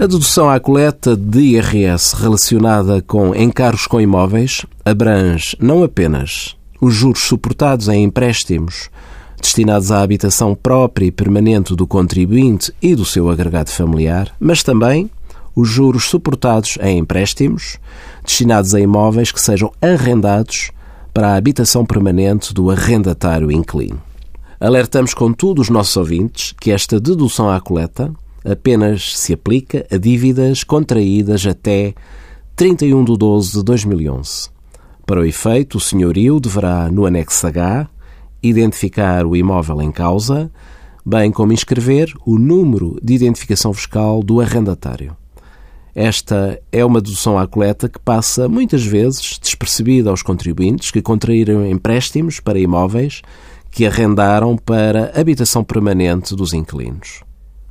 A dedução à coleta de IRS relacionada com encargos com imóveis abrange não apenas os juros suportados em empréstimos destinados à habitação própria e permanente do contribuinte e do seu agregado familiar, mas também os juros suportados em empréstimos destinados a imóveis que sejam arrendados para a habitação permanente do arrendatário inquilino. Alertamos, contudo, os nossos ouvintes que esta dedução à coleta apenas se aplica a dívidas contraídas até 31 de 12 de 2011. Para o efeito, o senhorio deverá, no anexo H, identificar o imóvel em causa, bem como inscrever o número de identificação fiscal do arrendatário. Esta é uma dedução à coleta que passa muitas vezes despercebida aos contribuintes que contraíram empréstimos para imóveis que arrendaram para habitação permanente dos inquilinos.